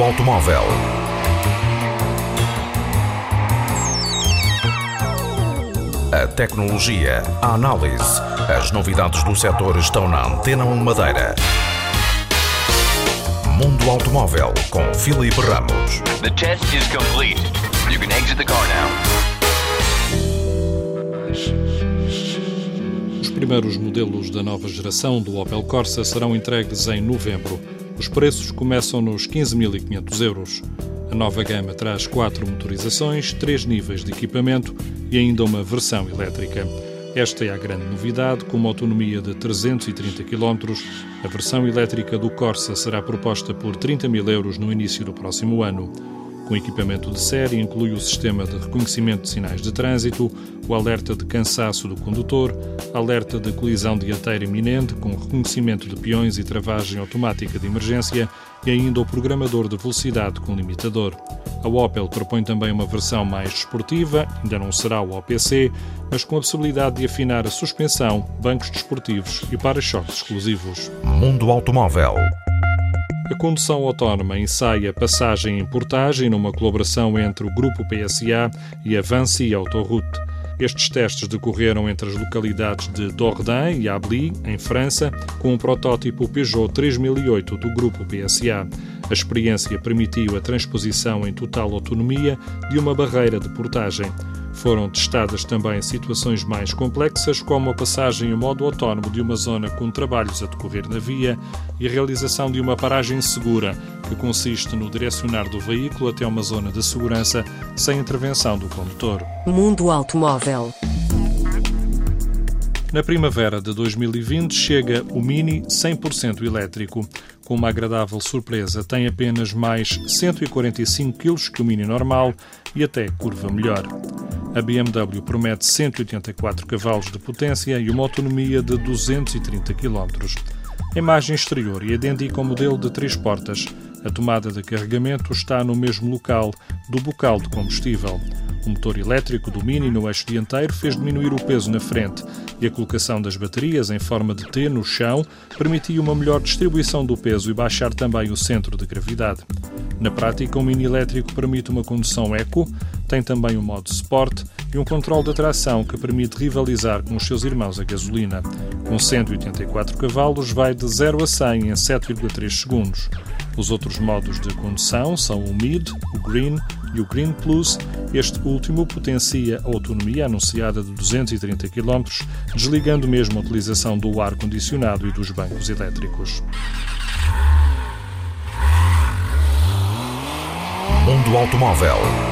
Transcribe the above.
automóvel. A tecnologia, a análise, as novidades do setor estão na Antena 1 Madeira. Mundo Automóvel com Filipe Ramos. The test is complete. You can exit the car now. Os primeiros modelos da nova geração do Opel Corsa serão entregues em novembro. Os preços começam nos 15.500 euros. A nova gama traz quatro motorizações, três níveis de equipamento e ainda uma versão elétrica. Esta é a grande novidade, com uma autonomia de 330 km. A versão elétrica do Corsa será proposta por 30 mil euros no início do próximo ano. Com equipamento de série, inclui o sistema de reconhecimento de sinais de trânsito, o alerta de cansaço do condutor, alerta de colisão dianteira iminente, com reconhecimento de peões e travagem automática de emergência, e ainda o programador de velocidade com limitador. A Opel propõe também uma versão mais desportiva, ainda não será o OPC, mas com a possibilidade de afinar a suspensão, bancos desportivos e para-choques exclusivos. Mundo Automóvel. A condução autónoma ensaia passagem em portagem numa colaboração entre o Grupo PSA e a Vinci Autoroute. Estes testes decorreram entre as localidades de Dordain e Ably, em França, com um protótipo Peugeot 3008 do grupo PSA. A experiência permitiu a transposição em total autonomia de uma barreira de portagem. Foram testadas também situações mais complexas, como a passagem em modo autónomo de uma zona com trabalhos a decorrer na via e a realização de uma paragem segura, que consiste no direcionar do veículo até uma zona de segurança sem intervenção do condutor. Mundo Automóvel. Na primavera de 2020 chega o Mini 100% elétrico. Com uma agradável surpresa, tem apenas mais 145 kg que o Mini normal e até curva melhor. A BMW promete 184 cavalos de potência e uma autonomia de 230 km. A imagem exterior é idêntica ao modelo de três portas. A tomada de carregamento está no mesmo local do bocal de combustível. O motor elétrico do Mini no eixo dianteiro fez diminuir o peso na frente e a colocação das baterias em forma de T no chão permitia uma melhor distribuição do peso e baixar também o centro de gravidade. Na prática, o Mini elétrico permite uma condução eco, tem também um modo Sport e um controle de tração que permite rivalizar com os seus irmãos a gasolina. Com 184 cavalos, vai de 0 a 100 em 7,3 segundos. Os outros modos de condução são o Mid, o Green e o Green Plus. Este último potencia a autonomia anunciada de 230 km, desligando mesmo a utilização do ar condicionado e dos bancos elétricos. Mundo Automóvel.